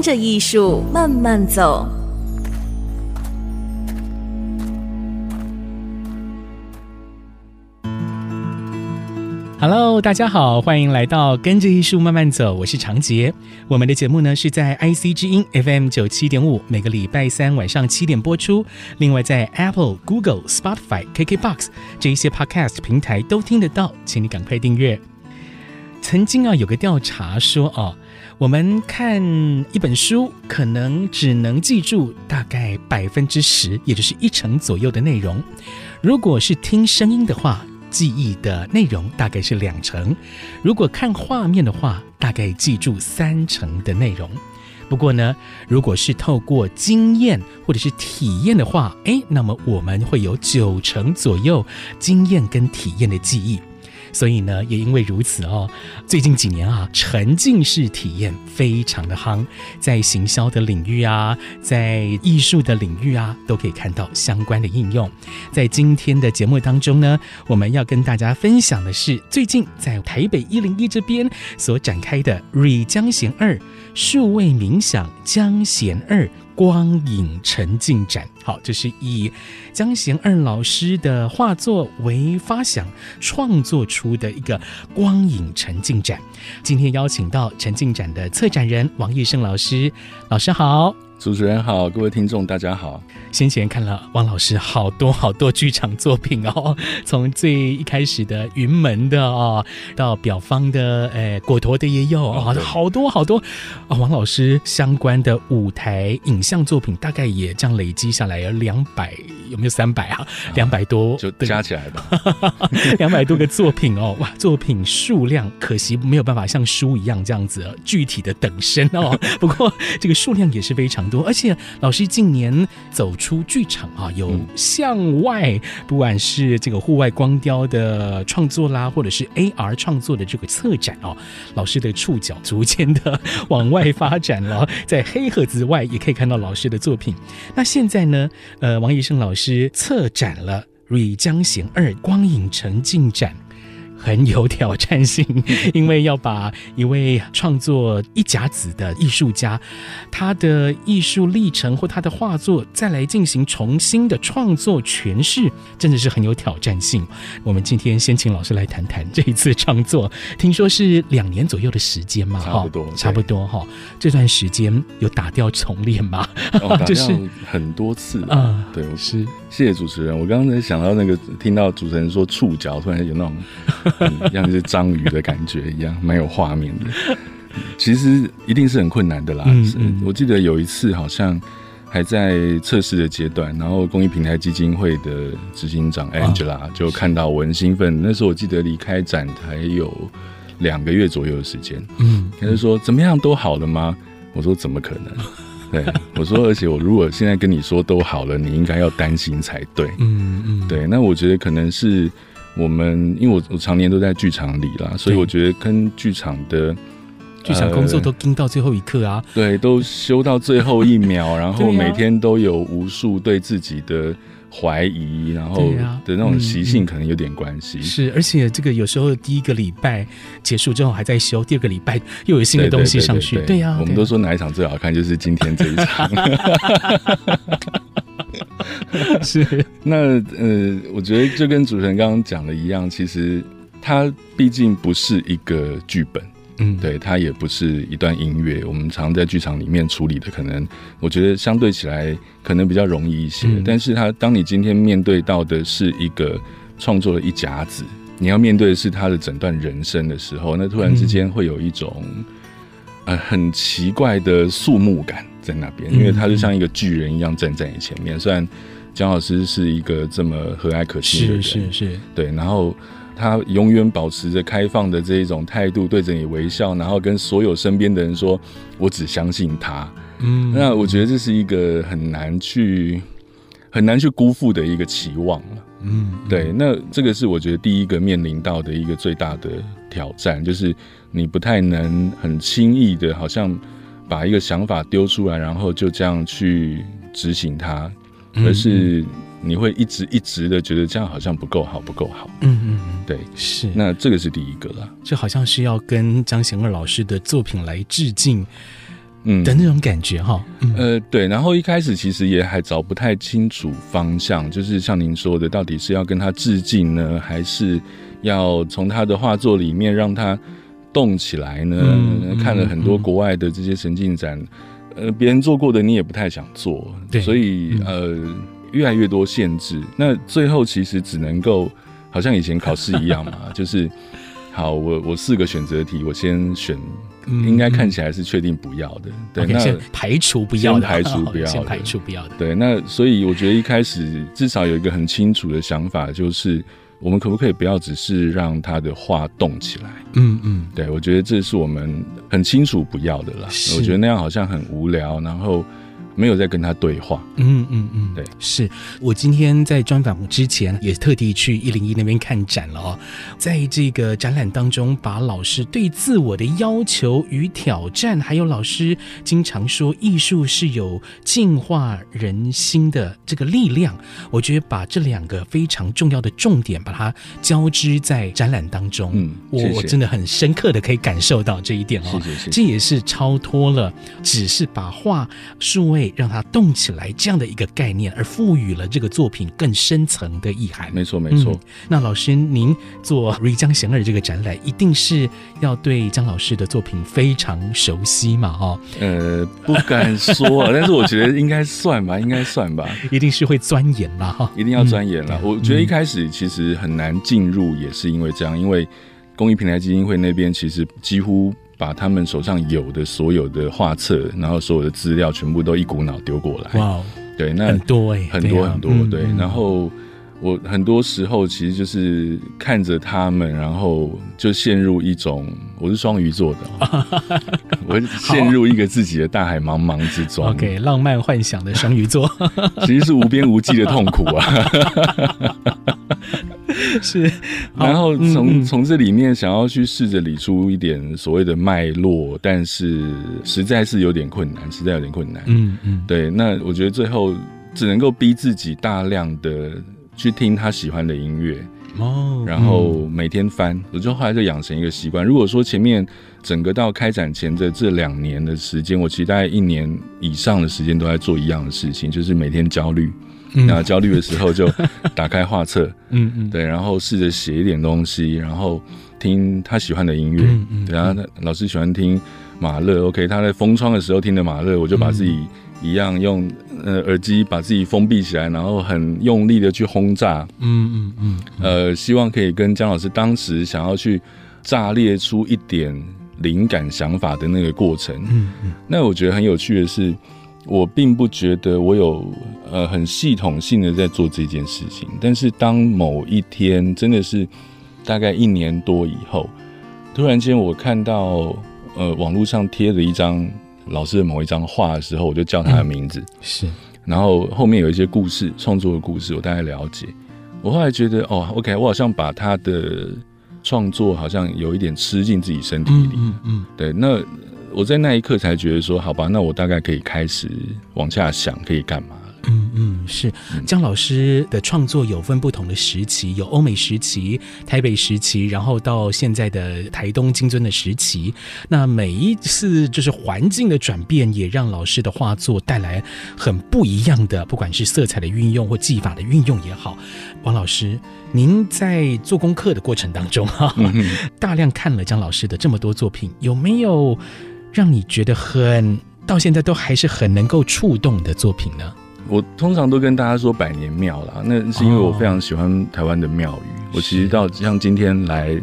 跟着艺术慢慢走。Hello，大家好，欢迎来到跟着艺术慢慢走，我是长杰。我们的节目呢是在 IC 之音 FM 九七点五，每个礼拜三晚上七点播出。另外在 Apple、Google、Spotify、KKBox 这一些 Podcast 平台都听得到，请你赶快订阅。曾经啊有个调查说哦，我们看一本书可能只能记住大概百分之十，也就是一成左右的内容。如果是听声音的话，记忆的内容大概是两成，如果看画面的话，大概记住三成的内容。不过呢，如果是透过经验或者是体验的话，诶，那么我们会有九成左右经验跟体验的记忆。所以呢，也因为如此哦，最近几年啊，沉浸式体验非常的夯，在行销的领域啊，在艺术的领域啊，都可以看到相关的应用。在今天的节目当中呢，我们要跟大家分享的是最近在台北一零一这边所展开的“瑞江贤二数位冥想江贤二”。光影沉浸展，好，这是以江贤二老师的画作为发想创作出的一个光影沉浸展。今天邀请到沉浸展的策展人王义胜老师，老师好。主持人好，各位听众大家好。先前看了王老师好多好多剧场作品哦，从最一开始的云门的哦，到表方的诶果陀的也有哦，好多好多啊。王老师相关的舞台影像作品大概也这样累积下来有两百，有没有三百啊？两百多就加起来吧，两百多个作品哦，哇，作品数量可惜没有办法像书一样这样子具体的等身哦。不过这个数量也是非常多，而且老师近年走出剧场啊，有向外，不管是这个户外光雕的创作啦，或者是 AR 创作的这个策展哦，老师的触角逐渐的往外发展了，在黑盒子外也可以看到老师的作品。那现在呢，呃，王医生老师策展了《瑞江行二光影城》进展》。很有挑战性，因为要把一位创作一甲子的艺术家，他的艺术历程或他的画作再来进行重新的创作诠释，真的是很有挑战性。我们今天先请老师来谈谈这一次创作，听说是两年左右的时间嘛？差不多，差不多哈。这段时间有打掉重练吗？哦、就是很多次啊。对，是谢谢主持人。我刚刚在想到那个，听到主持人说触角，突然有那种。像是章鱼的感觉一样，蛮有画面的。其实一定是很困难的啦。嗯嗯、我记得有一次好像还在测试的阶段，然后公益平台基金会的执行长 Angela 就看到我很兴奋。那时候我记得离开展台有两个月左右的时间。嗯，他就说怎么样都好了吗？我说怎么可能？对，我说而且我如果现在跟你说都好了，你应该要担心才对。嗯嗯，对。那我觉得可能是。我们因为我我常年都在剧场里啦，所以我觉得跟剧场的剧场工作都盯到最后一刻啊，对，都修到最后一秒，然后每天都有无数对自己的怀疑，然后的那种习性可能有点关系。是，而且这个有时候第一个礼拜结束之后还在修，第二个礼拜又有新的东西上去。对呀，我们都说哪一场最好看，就是今天这一场。是，那呃，我觉得就跟主持人刚刚讲的一样，其实它毕竟不是一个剧本，嗯，对，它也不是一段音乐。我们常在剧场里面处理的，可能我觉得相对起来可能比较容易一些。嗯，但是它当你今天面对到的是一个创作的一甲子，你要面对的是他的整段人生的时候，那突然之间会有一种呃很奇怪的肃穆感。在那边，因为他就像一个巨人一样站在你前面。虽然江老师是一个这么和蔼可亲的人，是是是，对，然后他永远保持着开放的这一种态度，对着你微笑，然后跟所有身边的人说：“我只相信他。”嗯，那我觉得这是一个很难去很难去辜负的一个期望了。嗯，对，那这个是我觉得第一个面临到的一个最大的挑战，就是你不太能很轻易的，好像把一个想法丢出来，然后就这样去执行它，而是。你会一直一直的觉得这样好像不够好，不够好。嗯嗯嗯，对，是。那这个是第一个了，就好像是要跟江贤二老师的作品来致敬，嗯的那种感觉哈。嗯、呃，对。然后一开始其实也还找不太清楚方向，就是像您说的，到底是要跟他致敬呢，还是要从他的画作里面让他动起来呢？嗯、看了很多国外的这些神境展，嗯、呃，别人做过的你也不太想做，所以、嗯、呃。越来越多限制，那最后其实只能够，好像以前考试一样嘛，就是，好，我我四个选择题，我先选，嗯、应该看起来是确定不要的，对那先排除不要的，排除不要的，先排除不要的，对，那所以我觉得一开始至少有一个很清楚的想法，就是我们可不可以不要只是让他的话动起来，嗯嗯，对，我觉得这是我们很清楚不要的啦，我觉得那样好像很无聊，然后。没有在跟他对话。嗯嗯嗯，对，是我今天在专访之前也特地去一零一那边看展了哦，在这个展览当中，把老师对自我的要求与挑战，还有老师经常说艺术是有净化人心的这个力量，我觉得把这两个非常重要的重点把它交织在展览当中，嗯，我我真的很深刻的可以感受到这一点哦，谢谢，这也是超脱了只是把画数位。让它动起来这样的一个概念，而赋予了这个作品更深层的意涵。没错，没错、嗯。那老师，您做《瑞江贤二》这个展览，一定是要对江老师的作品非常熟悉嘛？哈，呃，不敢说啊，但是我觉得应该算吧，应该算吧。一定是会钻研啦，哈，一定要钻研了。嗯、我觉得一开始其实很难进入，也是因为这样，因为公益平台基金会那边其实几乎。把他们手上有的所有的画册，然后所有的资料全部都一股脑丢过来。哇对，那很多哎，很多很多，对。然后我很多时候其实就是看着他们，然后就陷入一种，我是双鱼座的，我陷入一个自己的大海茫茫之中。OK，浪漫幻想的双鱼座，其实是无边无际的痛苦啊。是，然后从从、嗯、这里面想要去试着理出一点所谓的脉络，但是实在是有点困难，实在有点困难。嗯嗯，对。那我觉得最后只能够逼自己大量的去听他喜欢的音乐哦，然后每天翻。我就后来就养成一个习惯。如果说前面整个到开展前的这两年的时间，我其实大概一年以上的时间都在做一样的事情，就是每天焦虑。然后焦虑的时候就打开画册，嗯嗯，对，然后试着写一点东西，然后听他喜欢的音乐，嗯嗯，然后他老师喜欢听马勒，OK，他在封窗的时候听的马勒，我就把自己一样用呃耳机把自己封闭起来，然后很用力的去轰炸，嗯嗯嗯，呃，希望可以跟姜老师当时想要去炸裂出一点灵感想法的那个过程，嗯嗯，那我觉得很有趣的是。我并不觉得我有呃很系统性的在做这件事情，但是当某一天真的是大概一年多以后，突然间我看到呃网络上贴了一张老师的某一张画的时候，我就叫他的名字，嗯、是，然后后面有一些故事创作的故事，我大概了解。我后来觉得哦，OK，我好像把他的创作好像有一点吃进自己身体里，嗯，嗯，嗯，对，那。我在那一刻才觉得说，好吧，那我大概可以开始往下想，可以干嘛？嗯嗯，是江老师的创作有分不同的时期，有欧美时期、台北时期，然后到现在的台东金尊的时期。那每一次就是环境的转变，也让老师的画作带来很不一样的，不管是色彩的运用或技法的运用也好。王老师，您在做功课的过程当中，哈，大量看了江老师的这么多作品，有没有？让你觉得很到现在都还是很能够触动的作品呢？我通常都跟大家说百年庙啦，那是因为我非常喜欢台湾的庙宇。哦、我其实到像今天来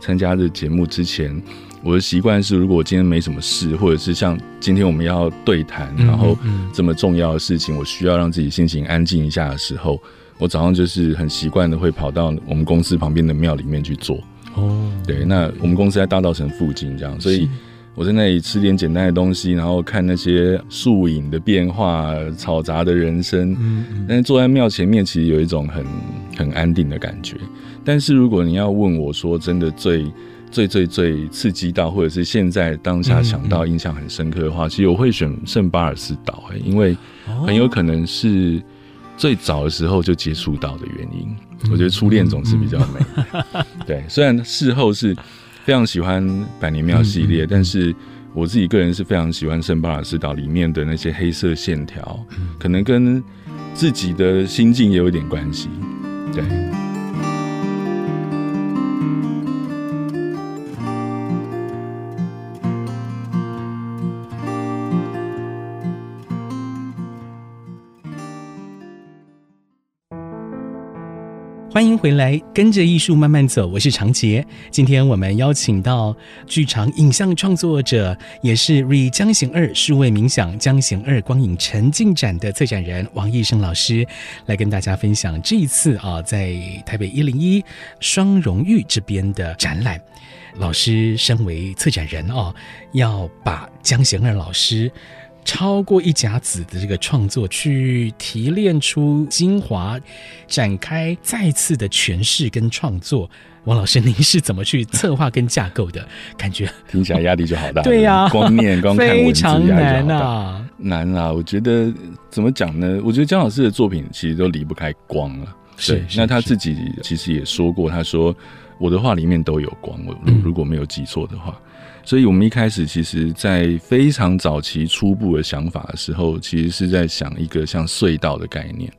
参加这节目之前，我的习惯是，如果我今天没什么事，或者是像今天我们要对谈，然后这么重要的事情，我需要让自己心情安静一下的时候，我早上就是很习惯的会跑到我们公司旁边的庙里面去做。哦，对，那我们公司在大道城附近，这样，所以我在那里吃点简单的东西，然后看那些树影的变化、嘈杂的人声。嗯，嗯，但是坐在庙前面，其实有一种很很安定的感觉。但是如果你要问我说，真的最最最最刺激到，或者是现在当下想到印象很深刻的话，嗯嗯，其实我会选圣巴尔斯岛，哎，因为很有可能是最早的时候就接触到的原因。我觉得初恋总是比较美，对。虽然事后是非常喜欢百年庙系列，但是我自己个人是非常喜欢圣巴尔斯岛里面的那些黑色线条，可能跟自己的心境也有一点关系，对。欢迎回来，跟着艺术慢慢走。我是长杰。今天我们邀请到剧场影像创作者，也是 Re 江贤二数位冥想江贤二光影沉浸展的策展人王义生老师，来跟大家分享这一次啊，在台北一零一双荣誉这边的展览。老师身为策展人哦，要把江贤二老师。超过一甲子的这个创作，去提炼出精华，展开再次的诠释跟创作。王老师，您是怎么去策划跟架构的？感觉听起来压力就好大。对呀、啊，光念光看 文字，压力就好大。非常难啊！我觉得怎么讲呢？我觉得姜老师的作品其实都离不开光了。是，那他自己其实也说过，他说我的画里面都有光。我如果没有记错的话。嗯所以，我们一开始其实，在非常早期初步的想法的时候，其实是在想一个像隧道的概念。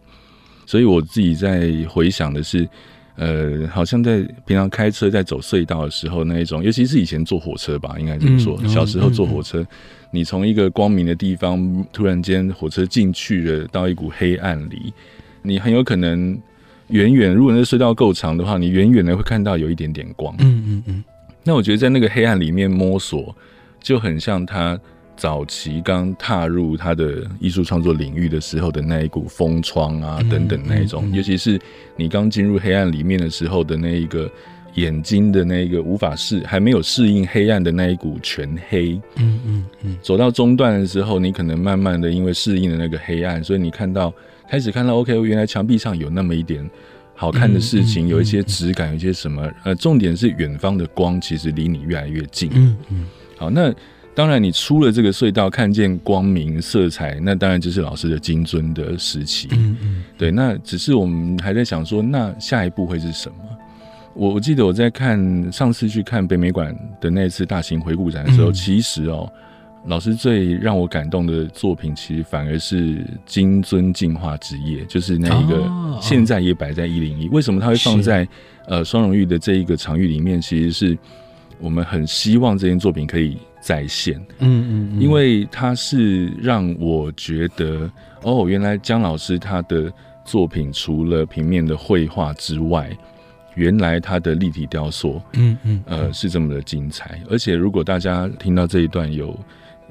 所以，我自己在回想的是，呃，好像在平常开车在走隧道的时候，那一种，尤其是以前坐火车吧，应该这么说。小时候坐火车，你从一个光明的地方，突然间火车进去了，到一股黑暗里，你很有可能远远，如果那隧道够长的话，你远远的会看到有一点点光。嗯嗯嗯。那我觉得在那个黑暗里面摸索，就很像他早期刚踏入他的艺术创作领域的时候的那一股风窗啊等等那一种，尤其是你刚进入黑暗里面的时候的那一个眼睛的那一个无法适还没有适应黑暗的那一股全黑，嗯嗯嗯，走到中段的时候，你可能慢慢的因为适应了那个黑暗，所以你看到开始看到 OK，原来墙壁上有那么一点。好看的事情，有一些质感，有一些什么？呃，重点是远方的光其实离你越来越近。嗯嗯。好，那当然，你出了这个隧道，看见光明、色彩，那当然就是老师的金尊的时期。嗯嗯。对，那只是我们还在想说，那下一步会是什么？我我记得我在看上次去看北美馆的那次大型回顾展的时候，其实哦。老师最让我感动的作品，其实反而是金樽净化之夜，就是那一个现在也摆在一零一。为什么他会放在呃双荣誉的这一个场域里面？其实是我们很希望这件作品可以再现。嗯嗯，因为它是让我觉得，哦，原来江老师他的作品除了平面的绘画之外，原来他的立体雕塑，嗯嗯，呃，是这么的精彩。而且如果大家听到这一段有。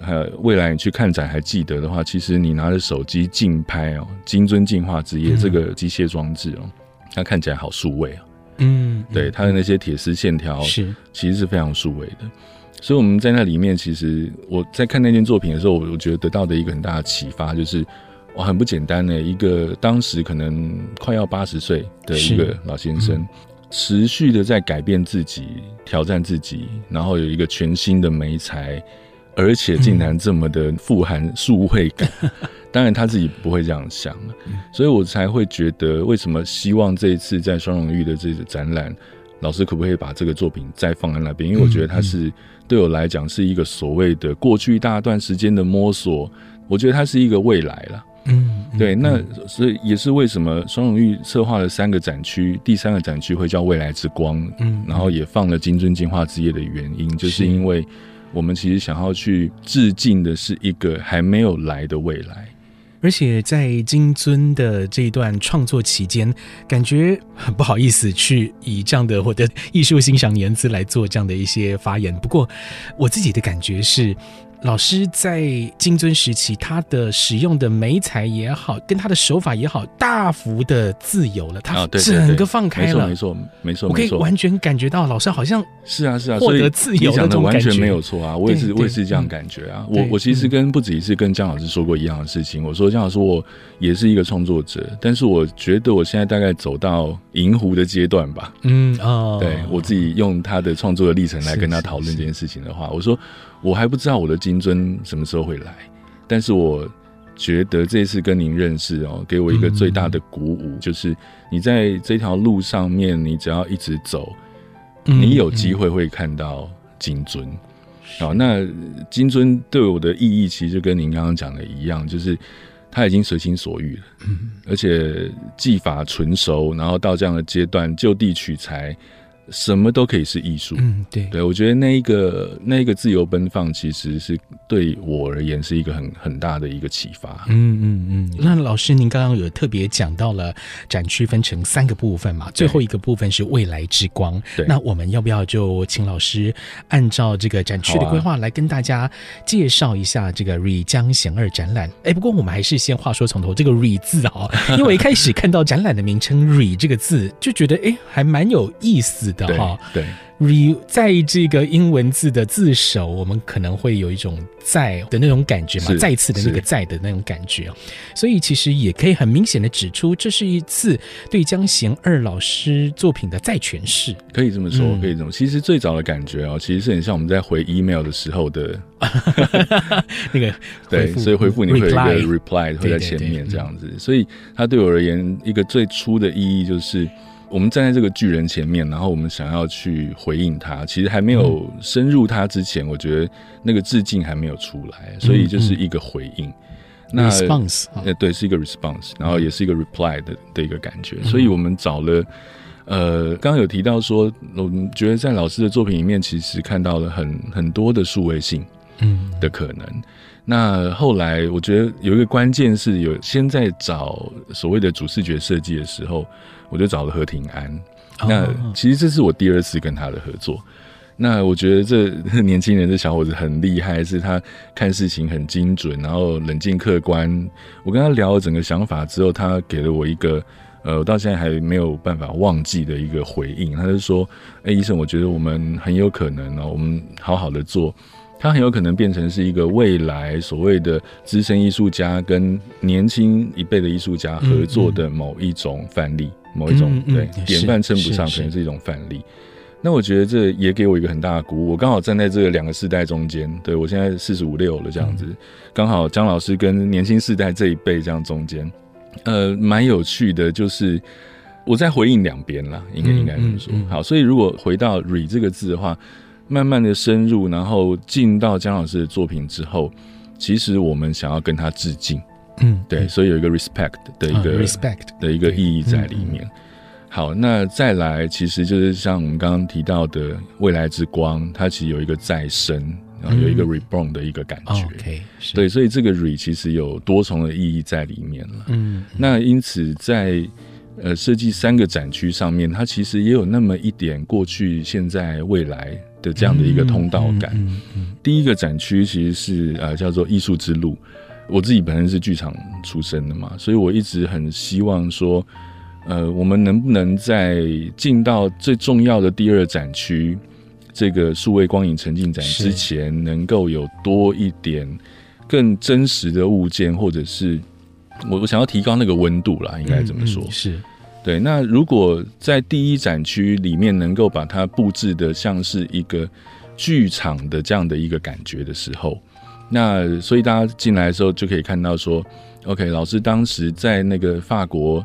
呃，未来你去看展还记得的话，其实你拿着手机竞拍哦，金樽净化之夜这个机械装置哦，它看起来好数位啊。嗯，对，它的那些铁丝线条是其实是非常数位的。所以我们在那里面，其实我在看那件作品的时候，我觉得得到的一个很大的启发就是，哇，很不简单的一个当时可能快要八十岁的一个老先生，持续的在改变自己、挑战自己，然后有一个全新的媒材。而且竟然这么的富含数位感，当然他自己不会这样想，所以我才会觉得，为什么希望这一次在双荣誉的这个展览，老师可不可以把这个作品再放在那边？因为我觉得它是对我来讲是一个所谓的过去一大段时间的摸索，我觉得它是一个未来了。嗯，对，那所以也是为什么双荣誉策划了三个展区，第三个展区会叫未来之光，嗯，然后也放了金樽进化之夜的原因，就是。因为。我们其实想要去致敬的是一个还没有来的未来，而且在金尊的这一段创作期间，感觉很不好意思去以这样的我的艺术欣赏言辞来做这样的一些发言。不过，我自己的感觉是，老师在金尊时期，他的使用的媒材也好，跟他的手法也好，大幅的自由了，他整个放开了，没错没错，我可以完全感觉到老师好像是啊是啊，获得自由的，完全没有错啊，我也是我也是这样感觉啊，我我其实跟不止一次跟姜老师说过一样的事情，我说姜老师我也是一个创作者，但是我觉得我现在大概走到银狐的阶段吧，嗯哦，对我自己用他的创作的历程来跟他讨论这件事情的话，我说。我还不知道我的金尊什么时候会来，但是我觉得这次跟您认识哦，给我一个最大的鼓舞，嗯、就是你在这条路上面，你只要一直走，嗯、你有机会会看到金尊。好、嗯，那金尊对我的意义，其实就跟您刚刚讲的一样，就是他已经随心所欲了，嗯、而且技法纯熟，然后到这样的阶段就地取材。什么都可以是艺术，嗯，对，对我觉得那一个那一个自由奔放，其实是对我而言是一个很很大的一个启发，嗯嗯嗯。那老师，您刚刚有特别讲到了展区分成三个部分嘛？最后一个部分是未来之光，对。那我们要不要就请老师按照这个展区的规划来跟大家介绍一下这个芮江贤二展览？哎，不过我们还是先话说从头，这个芮字啊，因为我一开始看到展览的名称“芮”这个字，就觉得哎，还蛮有意思的。的哈，对，re 在这个英文字的字首，我们可能会有一种在的那种感觉嘛，再次的那个在的那种感觉，所以其实也可以很明显的指出，这是一次对江贤二老师作品的再诠释，可以这么说，嗯、可以这么。其实最早的感觉哦，其实是很像我们在回 email 的时候的 那个，对，所以回复你会有一个 reply 会在前面这样子，所以它对我而言一个最初的意义就是。我们站在这个巨人前面，然后我们想要去回应他，其实还没有深入他之前，我觉得那个致敬还没有出来，所以就是一个回应。那 response，呃，对，是一个 response，然后也是一个 reply 的的一个感觉。所以我们找了，呃，刚刚有提到说，我们觉得在老师的作品里面，其实看到了很很多的数位性，嗯，的可能。那后来我觉得有一个关键是有先在找所谓的主视觉设计的时候。我就找了何庭安，那其实这是我第二次跟他的合作。那我觉得这 年轻人这小伙子很厉害，是他看事情很精准，然后冷静客观。我跟他聊了整个想法之后，他给了我一个呃，我到现在还没有办法忘记的一个回应。他就说：“哎，医生，我觉得我们很有可能哦，我们好好的做，他很有可能变成是一个未来所谓的资深艺术家跟年轻一辈的艺术家合作的某一种范例。”某一种、对典范称不上，可能是一种范例。那我觉得这也给我一个很大的鼓舞。我刚好站在这个两个世代中间，对我现在四十五六了这样子，刚、嗯、好姜老师跟年轻世代这一辈这样中间，呃，蛮有趣的。就是我在回应两边啦，应该应该这么说。嗯嗯嗯、好，所以如果回到 “re” 这个字的话，慢慢的深入，然后进到姜老师的作品之后，其实我们想要跟他致敬。嗯，对，所以有一个 respect 的一个 respect 的一个意义在里面。好，那再来，其实就是像我们刚刚提到的未来之光，它其实有一个再生，然后有一个 reborn 的一个感觉。OK，对，所以这个 re 其实有多重的意义在里面了。嗯，那因此在呃设计三个展区上面，它其实也有那么一点过去、现在、未来的这样的一个通道感。第一个展区其实是呃叫做艺术之路。我自己本身是剧场出身的嘛，所以我一直很希望说，呃，我们能不能在进到最重要的第二展区这个数位光影沉浸展之前，能够有多一点更真实的物件，或者是我我想要提高那个温度啦，应该怎么说？嗯嗯、是对。那如果在第一展区里面能够把它布置的像是一个剧场的这样的一个感觉的时候。那所以大家进来的时候就可以看到说，OK，老师当时在那个法国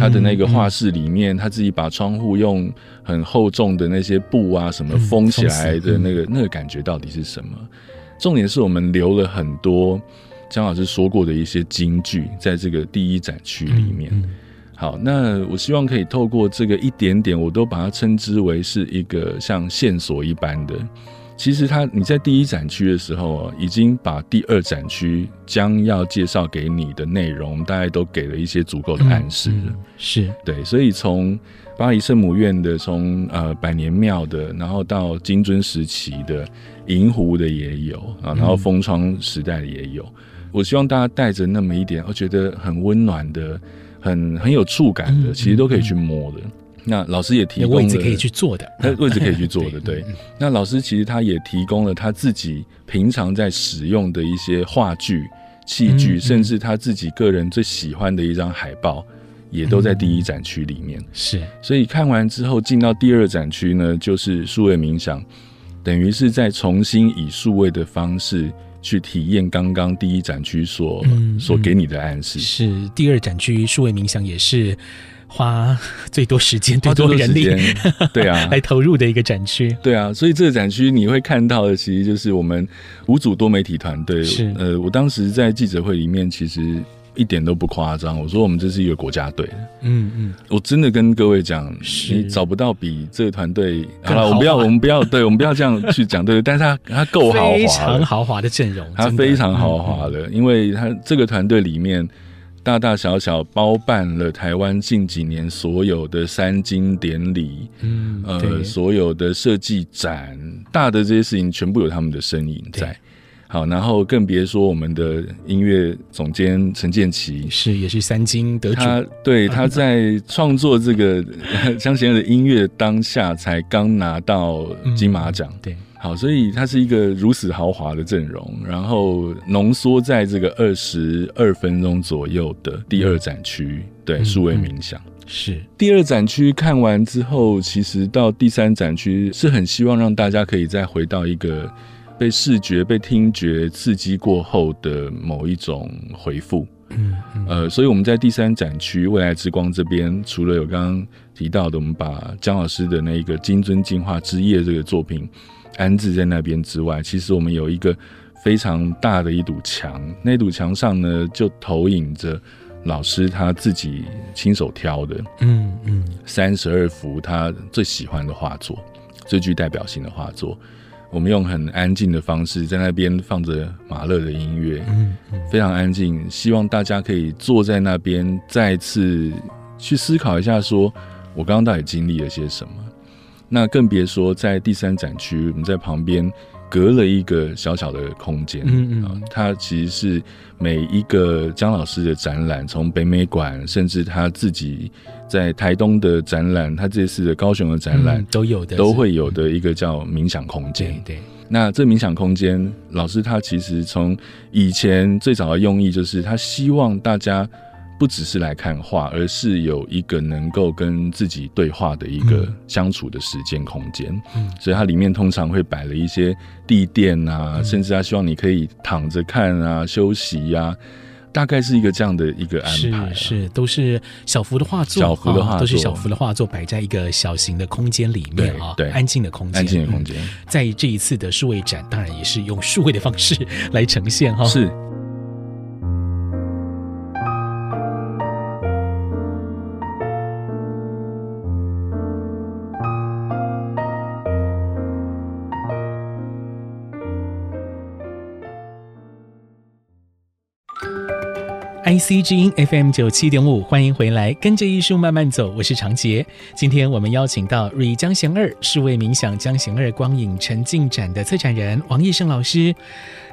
他的那个画室里面，他自己把窗户用很厚重的那些布啊什么封起来的那个那个感觉到底是什么？重点是我们留了很多姜老师说过的一些金句在这个第一展区里面。好，那我希望可以透过这个一点点，我都把它称之为是一个像线索一般的。其实他你在第一展区的时候，已经把第二展区将要介绍给你的内容，大概都给了一些足够的暗示了。嗯嗯、是对，所以从巴黎圣母院的，从呃百年庙的，然后到金尊时期的银湖的也有啊，然后风窗时代的也有。嗯、我希望大家带着那么一点，我觉得很温暖的、很很有触感的，嗯、其实都可以去摸的。那老师也提供了位置可以去做的，他位置可以去做的，对。那老师其实他也提供了他自己平常在使用的一些话剧、器具，甚至他自己个人最喜欢的一张海报，也都在第一展区里面。是，所以看完之后进到第二展区呢，就是数位冥想，等于是在重新以数位的方式去体验刚刚第一展区所所给你的暗示。是，第二展区数位冥想也是。花最多时间、最多人力，对啊，来投入的一个展区，对啊，所以这个展区你会看到的，其实就是我们五组多媒体团队。是，呃，我当时在记者会里面，其实一点都不夸张，我说我们这是一个国家队。嗯嗯，我真的跟各位讲，你找不到比这个团队好了，我们不要，我们不要，对，我们不要这样去讲，对，但是他他够豪华，非常豪华的阵容，他非常豪华的，因为他这个团队里面。大大小小包办了台湾近几年所有的三金典礼，嗯，呃，所有的设计展，大的这些事情全部有他们的身影在。好，然后更别说我们的音乐总监陈建奇，是也是三金得主。他对 他在创作这个 香贤的音乐当下，才刚拿到金马奖，嗯，对。好，所以它是一个如此豪华的阵容，然后浓缩在这个二十二分钟左右的第二展区，对，数位冥想、嗯嗯、是第二展区看完之后，其实到第三展区是很希望让大家可以再回到一个被视觉、被听觉刺激过后的某一种回复。嗯，嗯呃，所以我们在第三展区未来之光这边，除了有刚刚提到的，我们把江老师的那个金樽净化之夜这个作品。安置在那边之外，其实我们有一个非常大的一堵墙，那堵墙上呢，就投影着老师他自己亲手挑的，嗯嗯，三十二幅他最喜欢的画作，最具代表性的画作。我们用很安静的方式在那边放着马勒的音乐，嗯嗯，非常安静，希望大家可以坐在那边，再次去思考一下，说我刚刚到底经历了些什么。那更别说在第三展区，我们在旁边隔了一个小小的空间，嗯嗯，它其实是每一个江老师的展览，从北美馆，甚至他自己在台东的展览，他这次的高雄的展览、嗯、都有的，都会有的一个叫冥想空间。对，对，那这冥想空间，老师他其实从以前最早的用意就是他希望大家。不只是来看画，而是有一个能够跟自己对话的一个相处的时间空间。嗯，所以它里面通常会摆了一些地垫啊，嗯、甚至他希望你可以躺着看啊、休息呀、啊，大概是一个这样的一个安排、啊。是，是都是小幅的画作，小幅的画作、哦、都是小幅的画作，摆在一个小型的空间里面啊，对，安静的空间，安静的空间、嗯。在这一次的数位展，当然也是用数位的方式来呈现哈。是。IC 之音 FM 九七点五，欢迎回来，跟着艺术慢慢走，我是常杰。今天我们邀请到瑞江贤二数位冥想江贤二光影沉浸展的策展人王义胜老师。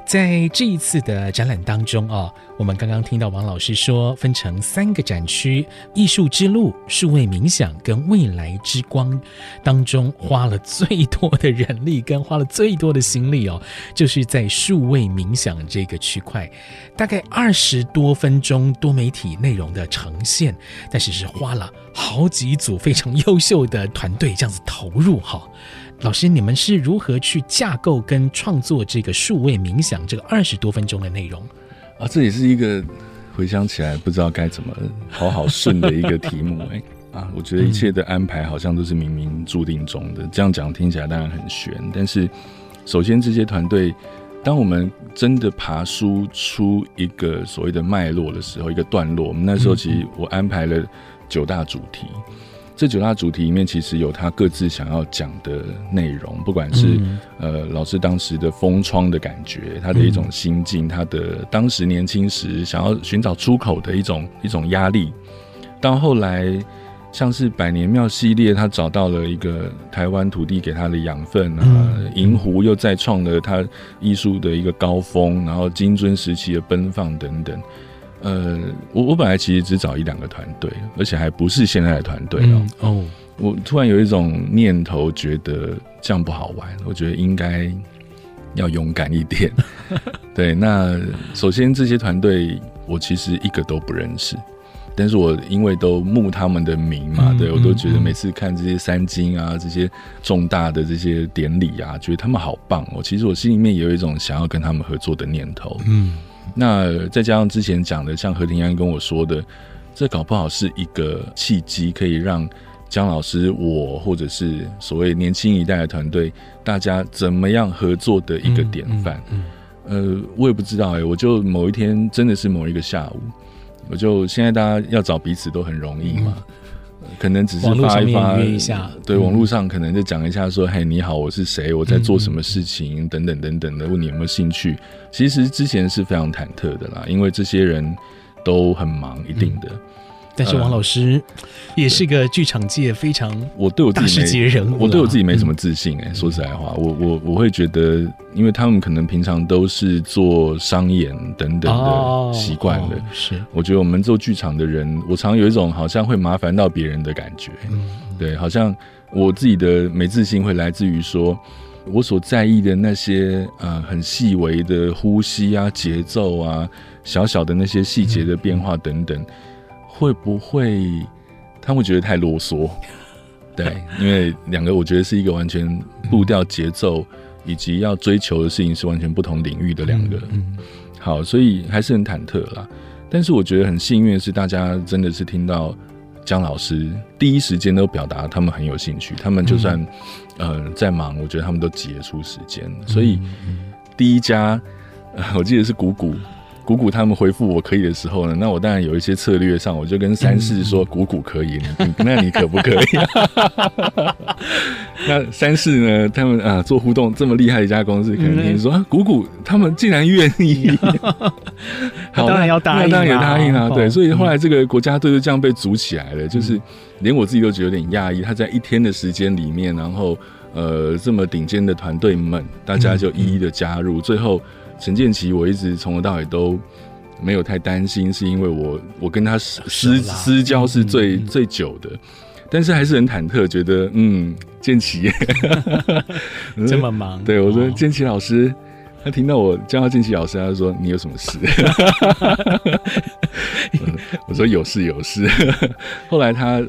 在这一次的展览当中啊，我们刚刚听到王老师说，分成三个展区：艺术之路、数位冥想跟未来之光。当中花了最多的人力跟花了最多的心力哦，就是在数位冥想这个区块，大概二十多分钟多媒体内容的呈现，但是是花了好几组非常优秀的团队这样子投入哈。老师，你们是如何去架构跟创作这个数位冥想这个二十多分钟的内容？啊，这也是一个回想起来不知道该怎么好好顺的一个题目 哎、欸、啊，我觉得一切的安排好像都是冥冥注定中的。这样讲听起来当然很悬，但是首先这些团队，当我们真的爬梳出一个所谓的脉络的时候，一个段落，我们那时候其实我安排了九大主题。这九大主题里面，其实有他各自想要讲的内容，不管是、嗯、呃老师当时的风窗的感觉，他的一种心境，嗯、他的当时年轻时想要寻找出口的一种一种压力，到后来像是百年庙系列，他找到了一个台湾土地给他的养分啊，银湖、嗯、又再创了他艺术的一个高峰，然后金樽时期的奔放等等。呃，我我本来其实只找一两个团队，而且还不是现在的团队哦。哦，我突然有一种念头，觉得这样不好玩。我觉得应该要勇敢一点。对，那首先这些团队我其实一个都不认识，但是我因为都慕他们的名嘛，嗯、对我都觉得每次看这些三金啊，这些重大的这些典礼啊，觉得他们好棒哦。其实我心里面也有一种想要跟他们合作的念头。嗯。那再加上之前讲的，像何庭安跟我说的，这搞不好是一个契机，可以让江老师我或者是所谓年轻一代的团队，大家怎么样合作的一个典范。嗯，嗯，呃，我也不知道哎、欸，我就某一天真的是某一个下午，我就现在大家要找彼此都很容易嘛。嗯可能只是发一发，一下。对，网络上可能就讲一下说，嘿，你好，我是谁，我在做什么事情，等等等等的，问你有没有兴趣。其实之前是非常忐忑的啦，因为这些人都很忙，一定的。但是王老师也是个剧场界非常我对我自己没人物，我对我自己没什么自信哎、欸。嗯、说实在话，我我我会觉得，因为他们可能平常都是做商演等等的习惯的，是。我觉得我们做剧场的人，我常有一种好像会麻烦到别人的感觉。嗯，对，好像我自己的没自信会来自于说，我所在意的那些呃很细微的呼吸啊、节奏啊、小小的那些细节的变化等等。会不会他们觉得太啰嗦？对，因为两个我觉得是一个完全步调、节奏以及要追求的事情是完全不同领域的两个。好，所以还是很忐忑啦。但是我觉得很幸运的是，大家真的是听到姜老师第一时间都表达他们很有兴趣，他们就算呃在忙，我觉得他们都挤得出时间。所以第一家，我记得是鼓鼓。鼓鼓他们回复我可以的时候呢，那我当然有一些策略上，我就跟三世说鼓鼓可以，嗯、那你可不可以？那三世呢？他们啊做互动这么厉害的一家公司，可能听说、嗯、啊鼓鼓他们竟然愿意，好，当然要答应，当然也答应啊。对，所以后来这个国家队就这样被组起来了，就是连我自己都觉得有点讶异。他在一天的时间里面，然后呃这么顶尖的团队们，大家就一一的加入，最后。陈建奇，我一直从头到尾都没有太担心，是因为我我跟他私私私交是最、嗯、最久的，但是还是很忐忑，觉得嗯，建奇 这么忙，对我说建奇老师，他听到我叫他建骐老师，他就说你有什么事？我说有事有事。后来他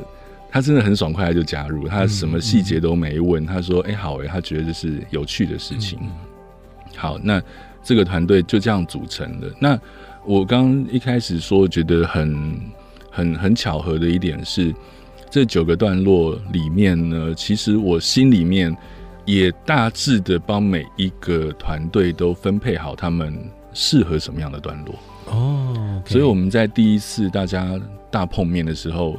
他真的很爽快，他就加入，他什么细节都没问，他说哎、欸、好哎，他觉得这是有趣的事情。好，那。这个团队就这样组成的。那我刚刚一开始说，觉得很很很巧合的一点是，这九个段落里面呢，其实我心里面也大致的帮每一个团队都分配好他们适合什么样的段落。哦，okay. 所以我们在第一次大家大碰面的时候，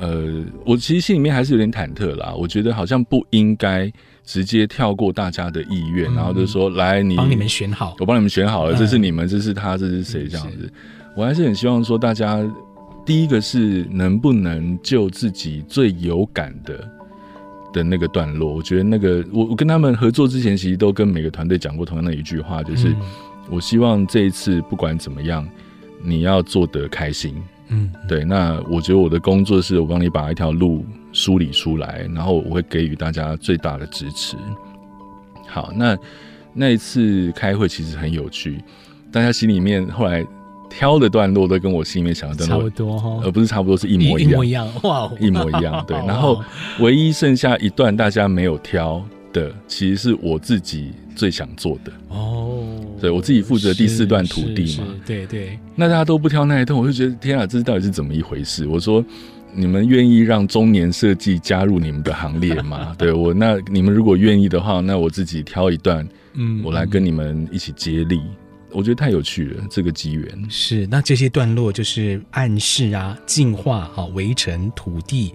呃，我其实心里面还是有点忐忑啦。我觉得好像不应该。直接跳过大家的意愿，然后就说：“来，你帮你们选好，我帮你们选好了，这是你们，这是他，这是谁？这样子，我还是很希望说，大家第一个是能不能就自己最有感的的那个段落。我觉得那个，我我跟他们合作之前，其实都跟每个团队讲过同样的一句话，就是我希望这一次不管怎么样，你要做得开心。”嗯，对，那我觉得我的工作是我帮你把一条路梳理出来，然后我会给予大家最大的支持。好，那那一次开会其实很有趣，大家心里面后来挑的段落都跟我心里面想的段落差不多，而不是差不多是一模一样，一模一样，哇，一模一样。对，然后唯一剩下一段大家没有挑的，其实是我自己最想做的哦。对，我自己负责第四段土地嘛，对对。那大家都不挑那一段，我就觉得天啊，这到底是怎么一回事？我说，你们愿意让中年设计加入你们的行列吗？对我，那你们如果愿意的话，那我自己挑一段，嗯，我来跟你们一起接力。我觉得太有趣了，这个机缘是。那这些段落就是暗示啊，净化啊，围城、土地、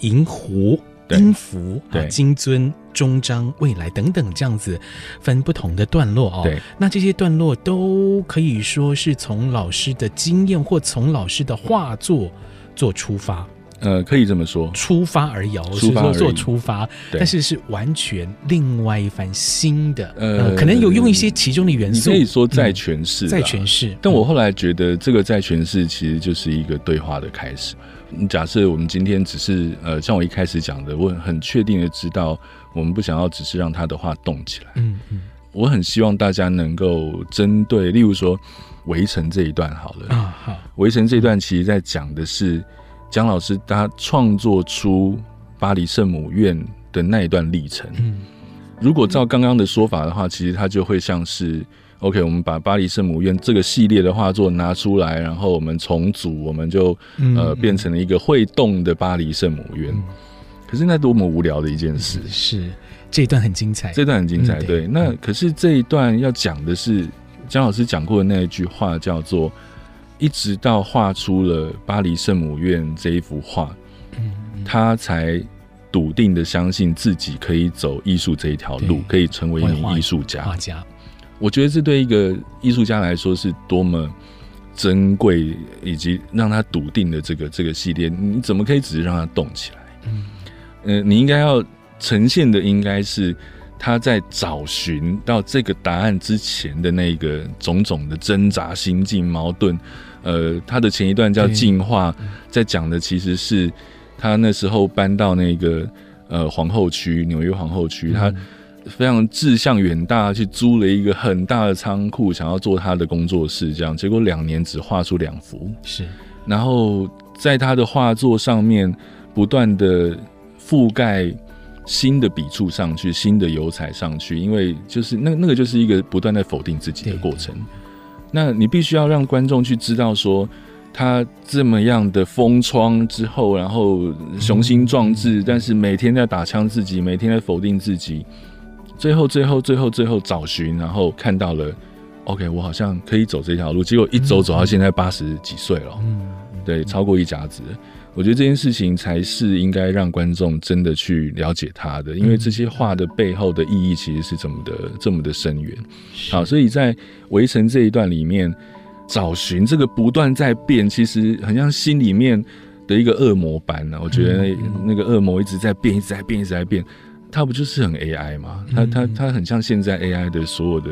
银狐、阴符啊，金樽、终章、未来等等这样子分不同的段落哦。对，那这些段落都可以说是从老师的经验或从老师的画作做出发。呃，可以这么说，出发而已，是说做出发，但是是完全另外一番新的，呃，可能有用一些其中的元素，可以说在诠释，在诠释。但我后来觉得，这个在诠释其实就是一个对话的开始。假设我们今天只是，呃，像我一开始讲的，我很确定的知道，我们不想要只是让他的话动起来，嗯嗯，我很希望大家能够针对，例如说围城这一段好了。啊，好，围城这一段其实在讲的是。姜老师他创作出巴黎圣母院的那一段历程，嗯，如果照刚刚的说法的话，其实他就会像是 OK，我们把巴黎圣母院这个系列的画作拿出来，然后我们重组，我们就呃变成了一个会动的巴黎圣母院。可是那多么无聊的一件事！是这一段很精彩，这段很精彩。对，那可是这一段要讲的是姜老师讲过的那一句话，叫做。一直到画出了巴黎圣母院这一幅画，他才笃定的相信自己可以走艺术这一条路，可以成为一名艺术家。画家，我觉得这对一个艺术家来说是多么珍贵，以及让他笃定的这个这个系列，你怎么可以只是让他动起来？嗯，呃，你应该要呈现的应该是他在找寻到这个答案之前的那个种种的挣扎、心境、矛盾。呃，他的前一段叫《进化》，在讲的其实是他那时候搬到那个呃皇后区，纽约皇后区，他非常志向远大，去租了一个很大的仓库，想要做他的工作室，这样结果两年只画出两幅，是，然后在他的画作上面不断的覆盖新的笔触上去，新的油彩上去，因为就是那那个就是一个不断在否定自己的过程。那你必须要让观众去知道，说他这么样的封窗之后，然后雄心壮志，但是每天在打枪自己，每天在否定自己，最后最后最后最后找寻，然后看到了，OK，我好像可以走这条路，结果一走走到现在八十几岁了，对，超过一甲子。我觉得这件事情才是应该让观众真的去了解他的，因为这些话的背后的意义其实是这么的这么的深远。好，所以在围城这一段里面，找寻这个不断在变，其实很像心里面的一个恶魔般呢。我觉得那个恶魔一直在变，一直在变，一直在变，它不就是很 AI 吗？它它它很像现在 AI 的所有的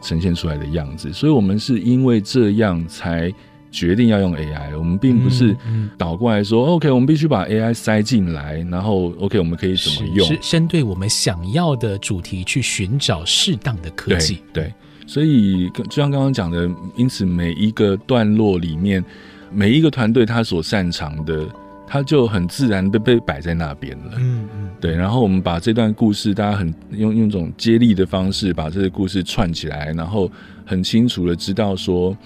呈现出来的样子。所以我们是因为这样才。决定要用 AI，我们并不是倒过来说、嗯嗯、OK，我们必须把 AI 塞进来，然后 OK，我们可以怎么用？是针对我们想要的主题去寻找适当的科技。对，对，所以就像刚刚讲的，因此每一个段落里面，每一个团队他所擅长的，他就很自然的被摆在那边了。嗯嗯，对。然后我们把这段故事，大家很用用一种接力的方式把这个故事串起来，然后很清楚的知道说。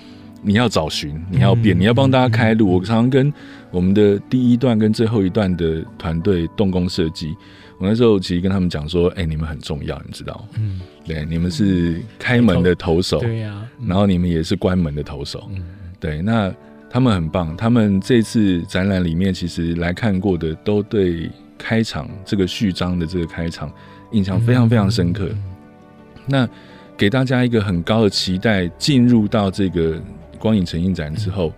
你要找寻，你要变，你要帮大家开路。我常常跟我们的第一段跟最后一段的团队动工设计，我那时候其实跟他们讲说：“哎，你们很重要，你知道？嗯，对，你们是开门的投手，对呀，然后你们也是关门的投手，对。那他们很棒，他们这次展览里面其实来看过的，都对开场这个序章的这个开场印象非常非常深刻。那给大家一个很高的期待，进入到这个。光影成印展之后，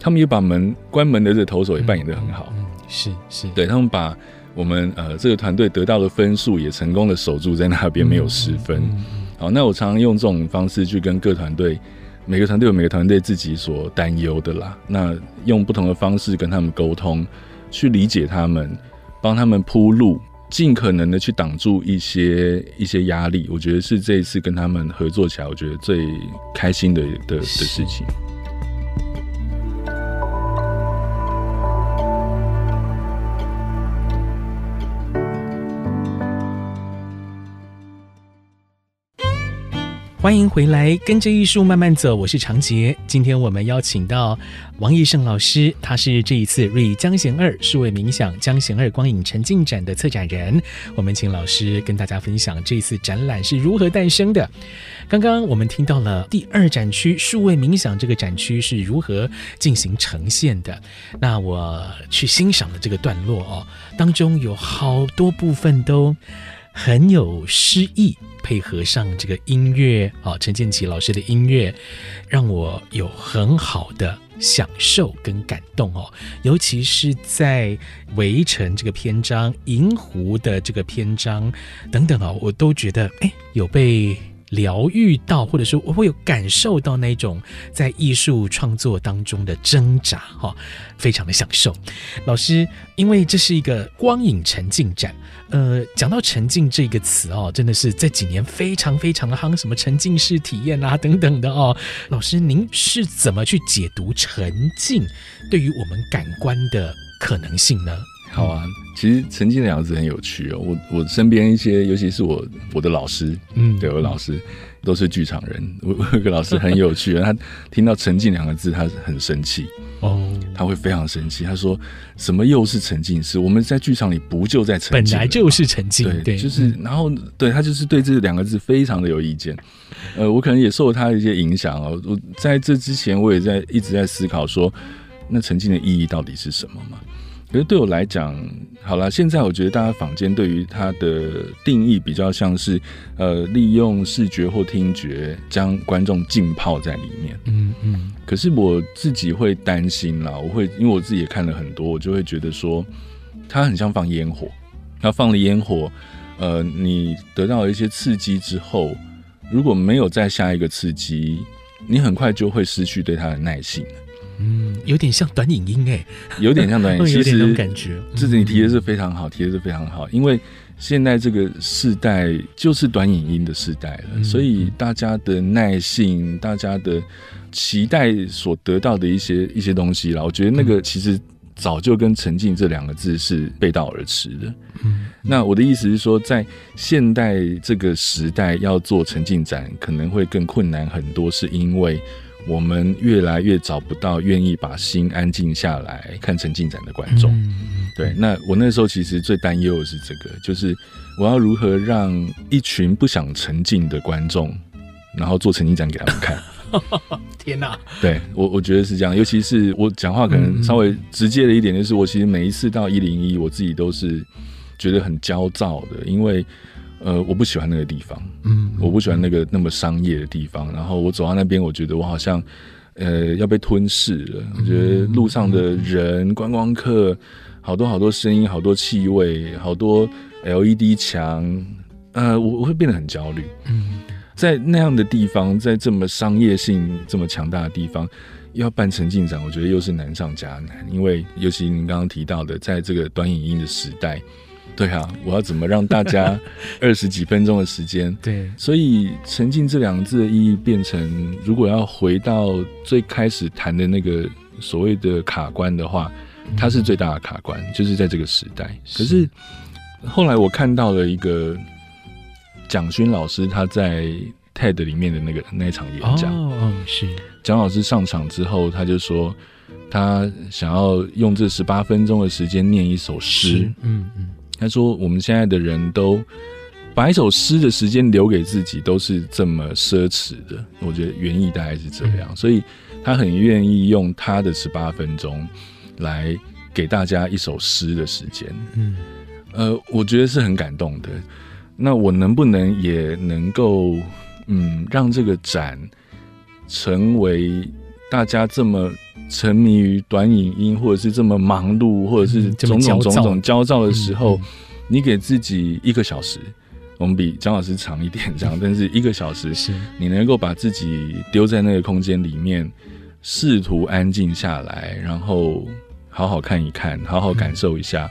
他们也把门关门的这个投手也扮演的很好，嗯，是是，对他们把我们呃这个团队得到的分数也成功的守住在那边，没有失分。好，那我常常用这种方式去跟各团队，每个团队有每个团队自己所担忧的啦，那用不同的方式跟他们沟通，去理解他们，帮他们铺路，尽可能的去挡住一些一些压力，我觉得是这一次跟他们合作起来，我觉得最开心的的的事情。欢迎回来，跟着艺术慢慢走。我是长杰。今天我们邀请到王义胜老师，他是这一次瑞江贤二数位冥想江贤二光影沉浸展的策展人。我们请老师跟大家分享这次展览是如何诞生的。刚刚我们听到了第二展区数位冥想这个展区是如何进行呈现的。那我去欣赏的这个段落哦，当中有好多部分都很有诗意。配合上这个音乐啊，陈建奇老师的音乐，让我有很好的享受跟感动哦。尤其是在围城这个篇章、银湖的这个篇章等等啊，我都觉得哎，有被。疗愈到，或者说我会有感受到那种在艺术创作当中的挣扎，哈，非常的享受。老师，因为这是一个光影沉浸展，呃，讲到沉浸这个词哦，真的是这几年非常非常的夯，什么沉浸式体验啊等等的哦。老师，您是怎么去解读沉浸对于我们感官的可能性呢？好啊，其实沉浸两个字很有趣哦。我我身边一些，尤其是我我的老师，嗯，对，我老师都是剧场人。我我有个老师很有趣，他听到沉浸两个字，他很生气哦，他会非常生气。他说：“什么又是沉浸式？我们在剧场里不就在沉浸？本来就是沉浸，对，对就是。然后对他就是对这两个字非常的有意见。呃，我可能也受他的一些影响哦。我在这之前，我也在一直在思考说，那沉浸的意义到底是什么嘛？可是对我来讲，好了，现在我觉得大家坊间对于它的定义比较像是，呃，利用视觉或听觉将观众浸泡在里面。嗯嗯。可是我自己会担心啦，我会因为我自己也看了很多，我就会觉得说，它很像放烟火。那放了烟火，呃，你得到了一些刺激之后，如果没有再下一个刺激，你很快就会失去对它的耐性。嗯，有点像短影音哎，有点像短影音，有点那种感觉。这是你提的是非常好，提的是非常好，因为现在这个世代就是短影音的时代了，嗯，所以大家的耐性，大家的期待所得到的一些一些东西啦，我觉得那个其实早就跟沉浸这两个字是背道而驰的。嗯，那我的意思是说，在现代这个时代要做沉浸展，可能会更困难很多，是因为。我们越来越找不到愿意把心安静下来看沉浸展的观众。对，那我那时候其实最担忧的是这个，就是我要如何让一群不想沉浸的观众，然后做沉浸展给他们看。天哪！对，我我觉得是这样，尤其是我讲话可能稍微直接的一点，就是我其实每一次到一零一，我自己都是觉得很焦躁的，因为。呃，我不喜欢那个地方，嗯，我不喜欢那个那么商业的地方。然后我走到那边，我觉得我好像，呃，要被吞噬了。我觉得路上的人、观光客，好多好多声音，好多气味，好多 LED 墙，呃，我我会变得很焦虑。嗯，在那样的地方，在这么商业性这么强大的地方，要办沉浸展，我觉得又是难上加难。因为尤其您刚刚提到的，在这个短影音的时代。对啊，我要怎么让大家 二十几分钟的时间？对，所以“沉浸”这两个字的意义变成，如果要回到最开始谈的那个所谓的卡关的话，它是最大的卡关，就是在这个时代。可是后来我看到了一个蒋勋老师他在 TED 里面的那个那一场演讲，哦，是蒋老师上场之后，他就说他想要用这十八分钟的时间念一首诗，嗯嗯。他说：“我们现在的人都把一首诗的时间留给自己，都是这么奢侈的。我觉得原意大概是这样，所以他很愿意用他的十八分钟来给大家一首诗的时间。嗯，呃，我觉得是很感动的。那我能不能也能够，嗯，让这个展成为大家这么。”沉迷于短影音，或者是这么忙碌，或者是种种种种焦躁的时候，你给自己一个小时，我们比张老师长一点，这样，但是一个小时，是你能够把自己丢在那个空间里面，试图安静下来，然后好好看一看，好好感受一下，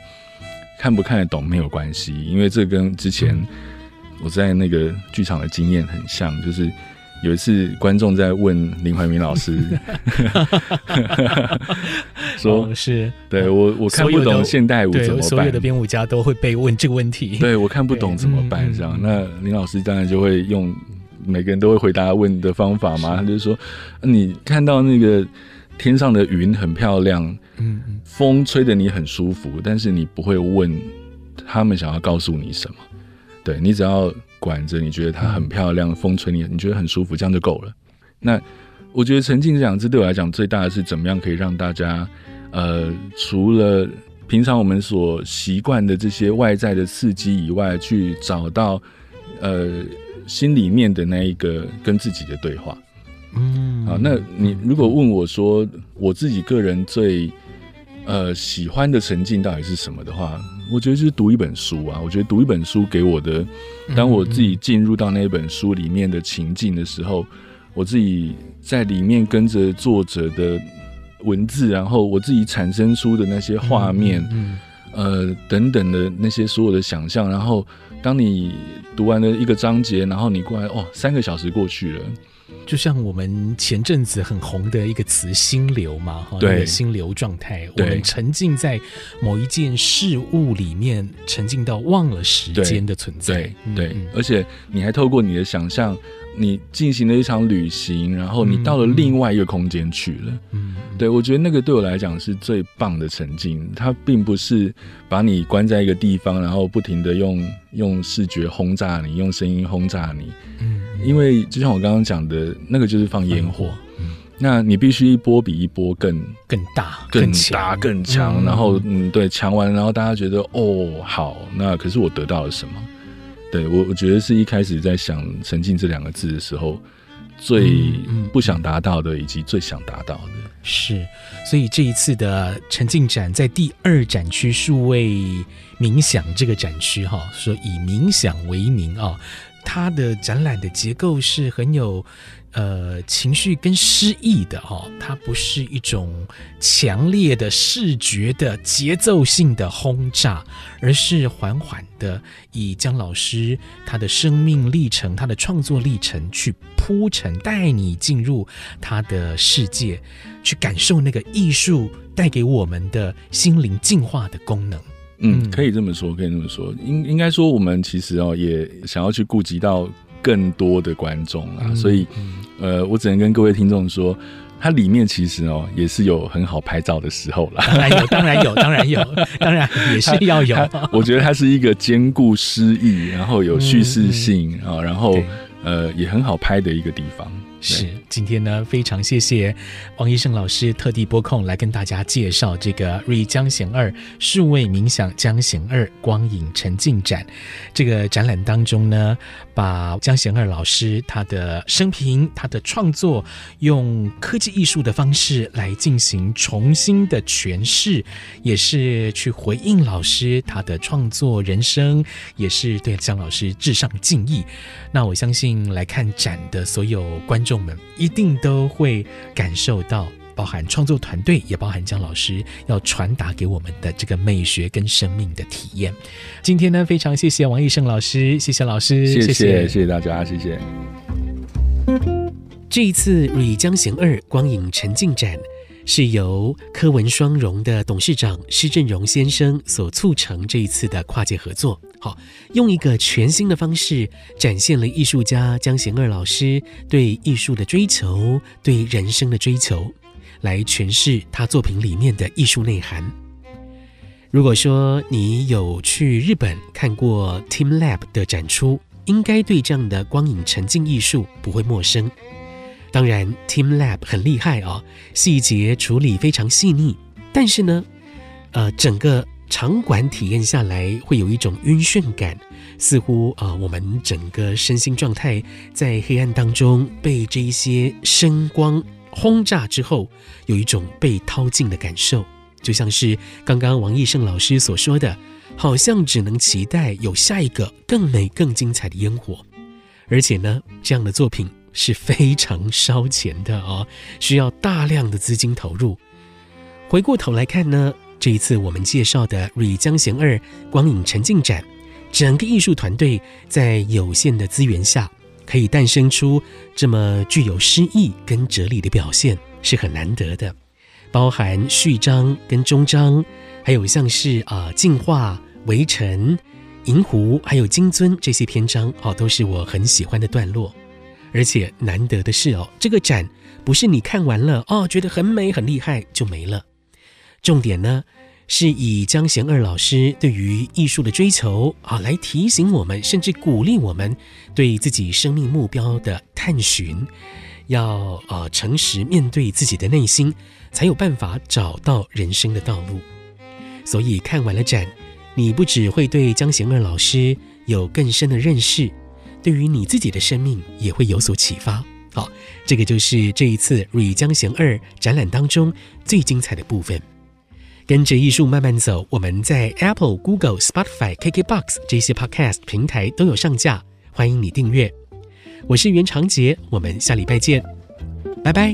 看不看得懂没有关系，因为这跟之前我在那个剧场的经验很像，就是。有一次，观众在问林怀民老师，说：“哦、是对我我看不懂现代舞怎么办？”所有的编舞家都会被问这个问题。对我看不懂怎么办？这样，那林老师当然就会用每个人都会回答问的方法嘛，他就是说，你看到那个天上的云很漂亮，嗯，风吹得你很舒服，但是你不会问他们想要告诉你什么，对，你只要管着，你觉得它很漂亮，风吹你，你觉得很舒服，这样就够了。那我觉得沉浸这两个字对我来讲最大的是怎么样可以让大家，呃，除了平常我们所习惯的这些外在的刺激以外，去找到呃心里面的那一个跟自己的对话。嗯，好，那你如果问我说我自己个人最呃喜欢的沉浸到底是什么的话，我觉得就是读一本书啊。我觉得读一本书给我的，当我自己进入到那本书里面的情境的时候，我自己在里面跟着作者的。文字，然后我自己产生出的那些画面，嗯嗯、呃，等等的那些所有的想象，然后当你读完了一个章节，然后你过来，哦，三个小时过去了，就像我们前阵子很红的一个词“心流”嘛，哈，对，心流状态，我们沉浸在某一件事物里面，沉浸到忘了时间的存在，对，对，对，而且你还透过你的想象。你进行了一场旅行，然后你到了另外一个空间去了。嗯，对，我觉得那个对我来讲是最棒的沉浸。它并不是把你关在一个地方，然后不停的用用视觉轰炸你，用声音轰炸你。嗯，因为就像我刚刚讲的，那个就是放烟火。嗯，那你必须一波比一波更更大、更大、更强。然后，嗯，对，强完，然后大家觉得哦，好，那可是我得到了什么？对我，我觉得是一开始在想“沉浸”这两个字的时候，最不想达到的，以及最想达到的。是，所以这一次的沉浸展在第二展区数位冥想这个展区，哈，说以冥想为名啊，它的展览的结构是很有。呃，情绪跟诗意的哈，它不是一种强烈的视觉的节奏性的轰炸，而是缓缓的以姜老师他的生命历程、他的创作历程去铺陈，带你进入他的世界，去感受那个艺术带给我们的心灵净化的功能。嗯，可以这么说，可以这么说。应应该说，我们其实哦，也想要去顾及到。更多的观众啊，嗯、所以，呃，我只能跟各位听众说，它里面其实哦，也是有很好拍照的时候啦。当然有，当然有，当然有，当然 也是要有。我觉得它是一个兼顾诗意，然后有叙事性啊，嗯、然后呃，也很好拍的一个地方。是，今天呢，非常谢谢王医生老师特地拨空来跟大家介绍这个《瑞江贤二数位冥想江贤二光影沉浸展》。这个展览当中呢，把江贤二老师他的生平、他的创作，用科技艺术的方式来进行重新的诠释，也是去回应老师他的创作人生，也是对江老师致上敬意。那我相信来看展的所有观众。众们一定都会感受到，包含创作团队，也包含姜老师要传达给我们的这个美学跟生命的体验。今天呢，非常谢谢王逸圣老师，谢谢老师，谢谢谢谢，谢谢大家，谢谢。这一次瑞江贤二光影沉浸展是由科文双融的董事长施振荣先生所促成这一次的跨界合作。好，用一个全新的方式展现了艺术家江贤二老师对艺术的追求，对人生的追求，来诠释他作品里面的艺术内涵。如果说你有去日本看过 teamLab 的展出，应该对这样的光影沉浸艺术不会陌生。当然，teamLab 很厉害啊，细节处理非常细腻，但是呢，呃，整个。场馆体验下来会有一种晕眩感，似乎啊，我们整个身心状态在黑暗当中被这一些声光轰炸之后，有一种被掏尽的感受，就像是刚刚王逸圣老师所说的，好像只能期待有下一个更美、更精彩的烟火。而且呢，这样的作品是非常烧钱的哦，需要大量的资金投入。回过头来看呢。这一次我们介绍的瑞江贤二光影沉浸展，整个艺术团队在有限的资源下，可以诞生出这么具有诗意跟哲理的表现，是很难得的。包含序章跟终章，还有像是啊进化、围城、银狐，还有金樽这些篇章，哦，都是我很喜欢的段落。而且难得的是哦，这个展不是你看完了哦，觉得很美很厉害就没了。重点呢，是以江贤二老师对于艺术的追求啊，来提醒我们，甚至鼓励我们对自己生命目标的探寻，要呃诚实面对自己的内心，才有办法找到人生的道路。所以看完了展，你不只会对江贤二老师有更深的认识。对于你自己的生命也会有所启发。好，这个就是这一次《瑞江贤二》展览当中最精彩的部分。跟着艺术慢慢走，我们在 Apple、Google、Spotify、KKBox 这些 Podcast 平台都有上架，欢迎你订阅。我是袁长杰，我们下礼拜见，拜拜。